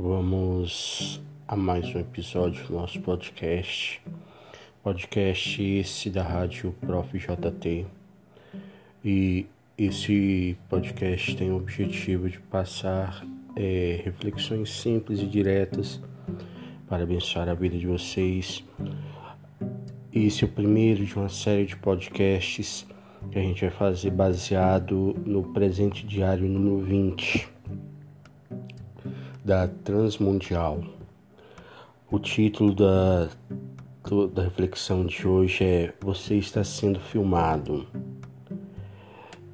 Vamos a mais um episódio do nosso podcast. Podcast esse da Rádio Prof. JT. E esse podcast tem o objetivo de passar é, reflexões simples e diretas para abençoar a vida de vocês. Esse é o primeiro de uma série de podcasts que a gente vai fazer baseado no presente diário número 20 da Transmundial. O título da, da reflexão de hoje é Você está sendo filmado.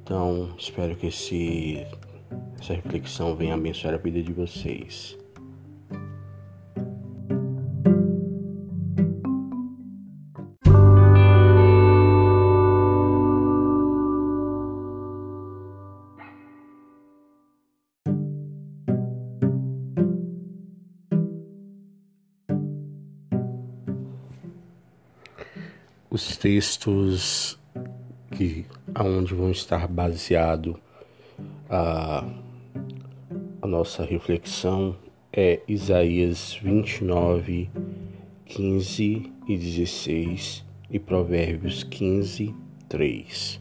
Então, espero que esse, essa reflexão venha abençoar a vida de vocês. Textos que aonde vão estar baseado a, a nossa reflexão é Isaías 29, 15 e 16 e Provérbios 15, 3.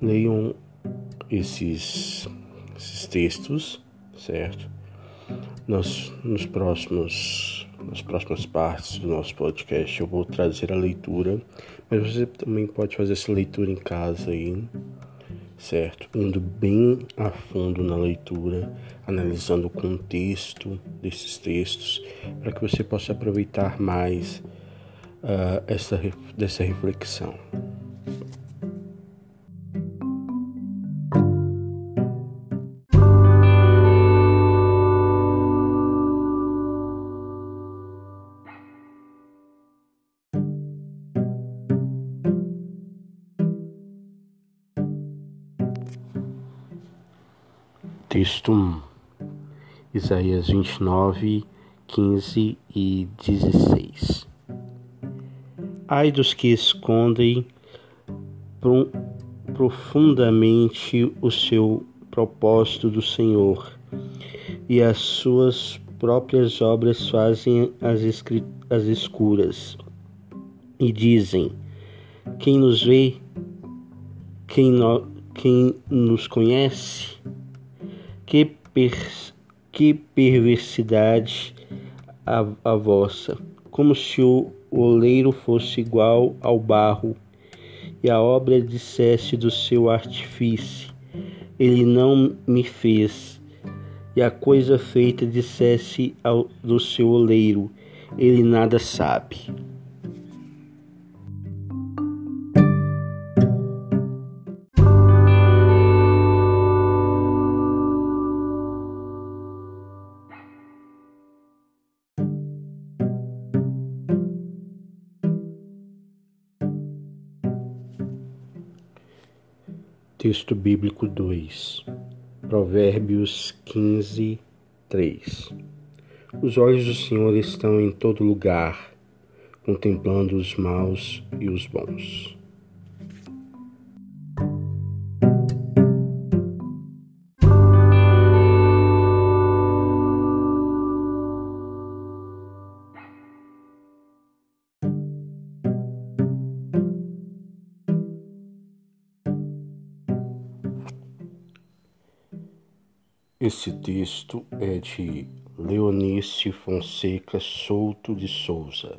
Leiam esses, esses textos, certo? Nos, nos próximos nas próximas partes do nosso podcast eu vou trazer a leitura, mas você também pode fazer essa leitura em casa aí, certo? Indo bem a fundo na leitura, analisando o contexto desses textos, para que você possa aproveitar mais uh, essa, dessa reflexão. Texto 1 Isaías 29, 15 e 16 Ai dos que escondem profundamente o seu propósito do Senhor e as suas próprias obras fazem as, as escuras e dizem: Quem nos vê, quem, no, quem nos conhece? Que, per, que perversidade a, a vossa, como se o oleiro fosse igual ao barro, e a obra dissesse do seu artifício: Ele não me fez, e a coisa feita dissesse ao, do seu oleiro: Ele nada sabe. Texto bíblico 2, Provérbios 15, 3. Os olhos do Senhor estão em todo lugar, contemplando os maus e os bons. Esse texto é de Leonice Fonseca Souto de Souza.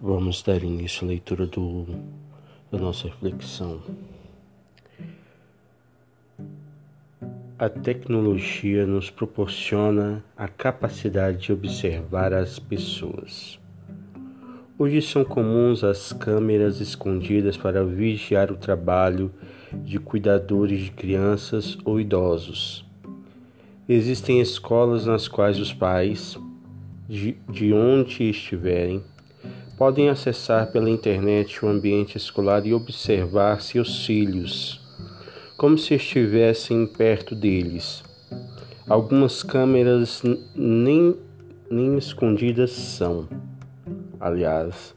Vamos dar início à leitura do, da nossa reflexão. A tecnologia nos proporciona a capacidade de observar as pessoas. Hoje são comuns as câmeras escondidas para vigiar o trabalho de cuidadores de crianças ou idosos. Existem escolas nas quais os pais, de, de onde estiverem, podem acessar pela internet o ambiente escolar e observar seus filhos como se estivessem perto deles. Algumas câmeras nem, nem escondidas são. Aliás,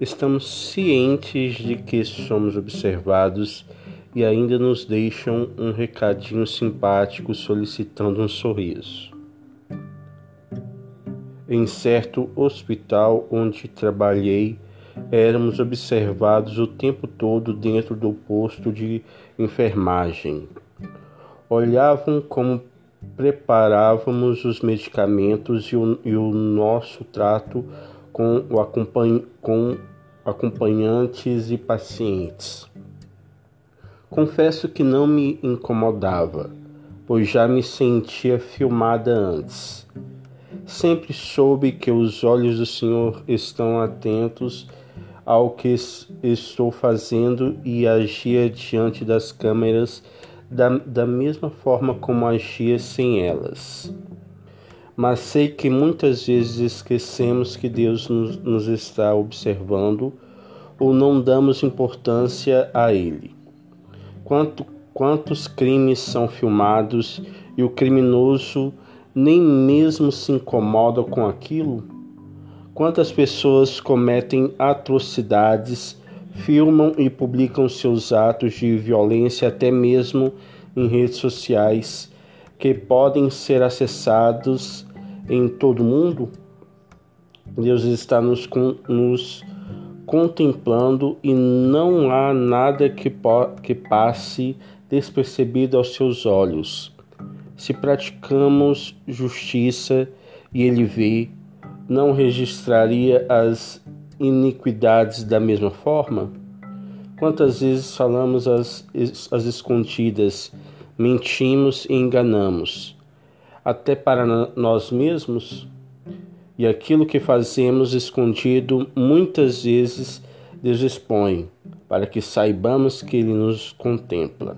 estamos cientes de que somos observados e ainda nos deixam um recadinho simpático solicitando um sorriso. Em certo hospital onde trabalhei, éramos observados o tempo todo dentro do posto de enfermagem. Olhavam como preparávamos os medicamentos e o, e o nosso trato com, o com acompanhantes e pacientes. Confesso que não me incomodava, pois já me sentia filmada antes. Sempre soube que os olhos do Senhor estão atentos ao que estou fazendo e agia diante das câmeras da, da mesma forma como agia sem elas. Mas sei que muitas vezes esquecemos que Deus nos, nos está observando ou não damos importância a Ele. Quanto, quantos crimes são filmados e o criminoso nem mesmo se incomoda com aquilo? Quantas pessoas cometem atrocidades, filmam e publicam seus atos de violência até mesmo em redes sociais que podem ser acessados em todo mundo? Deus está nos, nos contemplando e não há nada que, que passe despercebido aos seus olhos. Se praticamos justiça e ele vê, não registraria as iniquidades da mesma forma? Quantas vezes falamos as, as escondidas, mentimos e enganamos, até para nós mesmos? e aquilo que fazemos escondido muitas vezes Deus expõe, para que saibamos que Ele nos contempla.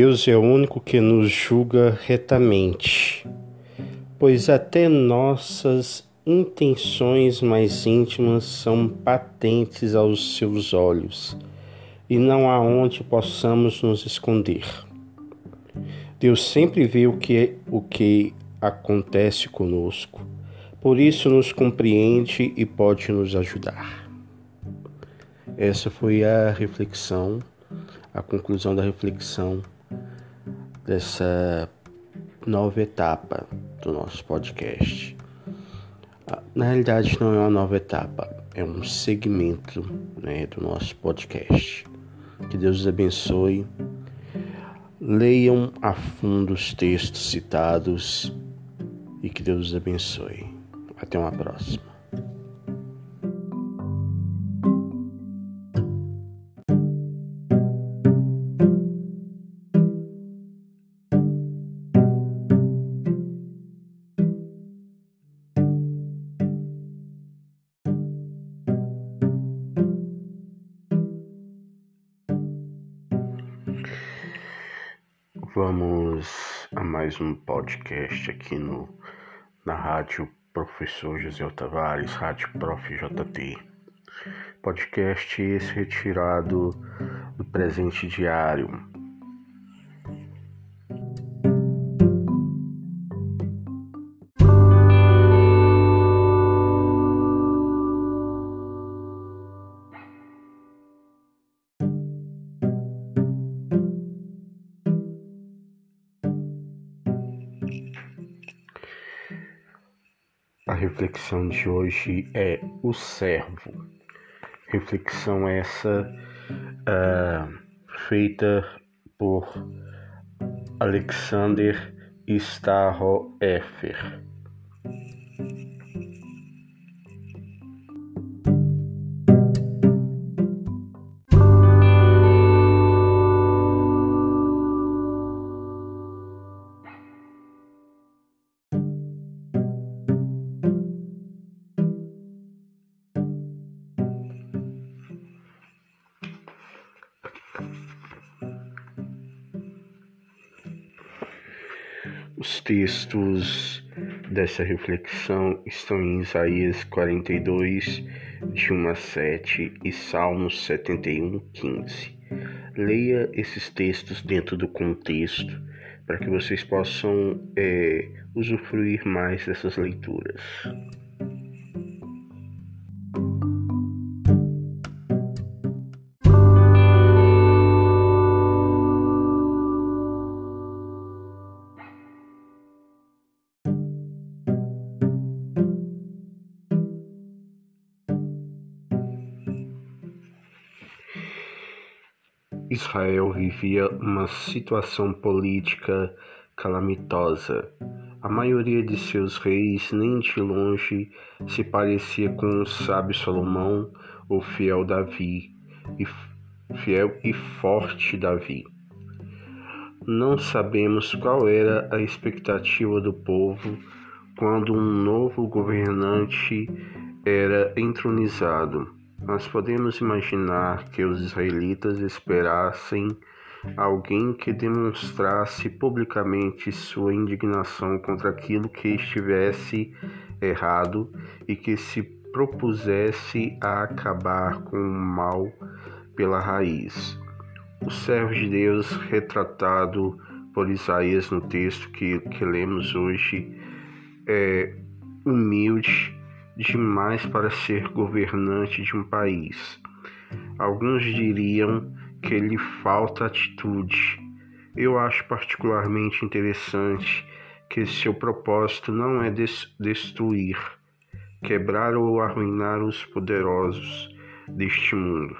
Deus é o único que nos julga retamente, pois até nossas intenções mais íntimas são patentes aos seus olhos e não há onde possamos nos esconder. Deus sempre vê o que, o que acontece conosco, por isso nos compreende e pode nos ajudar. Essa foi a reflexão, a conclusão da reflexão dessa nova etapa do nosso podcast. Ah, na realidade, não é uma nova etapa, é um segmento né, do nosso podcast. Que Deus os abençoe. Leiam a fundo os textos citados e que Deus os abençoe. Até uma próxima. Vamos a mais um podcast aqui no, na rádio Professor José Tavares, Rádio Prof. JT. Podcast esse retirado do presente diário reflexão de hoje é o servo. Reflexão essa uh, feita por Alexander Starroefer. Os textos dessa reflexão estão em Isaías 42, de 1 a 7 e Salmos 71, 15. Leia esses textos dentro do contexto para que vocês possam é, usufruir mais dessas leituras. Israel vivia uma situação política calamitosa. A maioria de seus reis nem de longe se parecia com o sábio Salomão ou fiel Davi, e fiel e forte Davi. Não sabemos qual era a expectativa do povo quando um novo governante era entronizado nós podemos imaginar que os israelitas esperassem alguém que demonstrasse publicamente sua indignação contra aquilo que estivesse errado e que se propusesse a acabar com o mal pela raiz. O servo de Deus retratado por Isaías no texto que, que lemos hoje é humilde demais para ser governante de um país. Alguns diriam que lhe falta atitude. Eu acho particularmente interessante que seu propósito não é destruir, quebrar ou arruinar os poderosos deste mundo.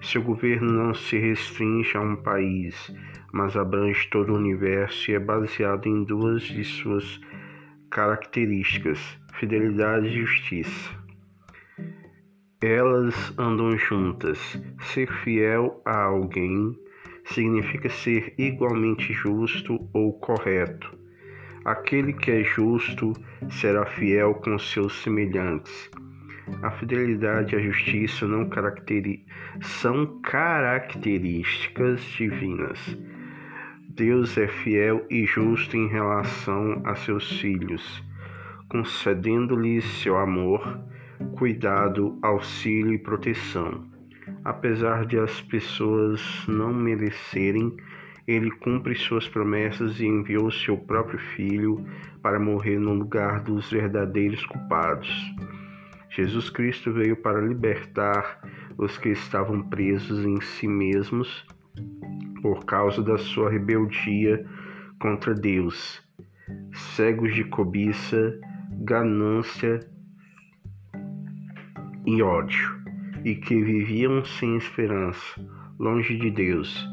Seu governo não se restringe a um país, mas abrange todo o universo e é baseado em duas de suas características: fidelidade e justiça. Elas andam juntas. Ser fiel a alguém significa ser igualmente justo ou correto. Aquele que é justo será fiel com seus semelhantes. A fidelidade e a justiça não caracteri são características divinas Deus é fiel e justo em relação a seus filhos, concedendo-lhes seu amor, cuidado, auxílio e proteção. Apesar de as pessoas não merecerem, ele cumpre suas promessas e enviou seu próprio filho para morrer no lugar dos verdadeiros culpados. Jesus Cristo veio para libertar os que estavam presos em si mesmos por causa da sua rebeldia contra Deus, cegos de cobiça, ganância e ódio, e que viviam sem esperança, longe de Deus.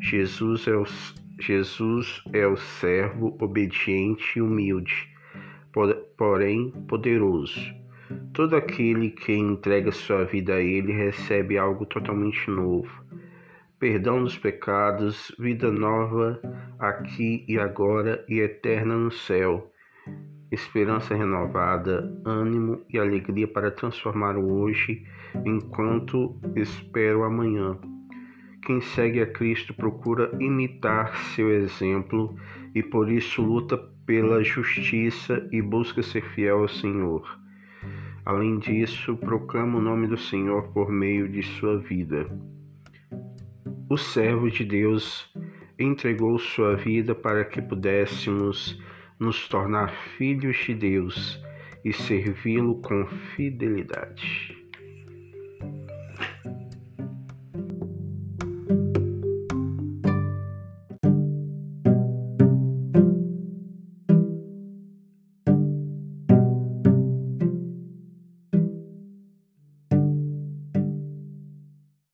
Jesus é o, Jesus é o servo obediente e humilde, porém poderoso. Todo aquele que entrega sua vida a Ele recebe algo totalmente novo perdão dos pecados, vida nova aqui e agora e eterna no céu, esperança renovada, ânimo e alegria para transformar o hoje enquanto espero amanhã. Quem segue a Cristo procura imitar seu exemplo e por isso luta pela justiça e busca ser fiel ao Senhor. Além disso, proclama o nome do Senhor por meio de sua vida o servo de Deus entregou sua vida para que pudéssemos nos tornar filhos de Deus e servi-lo com fidelidade.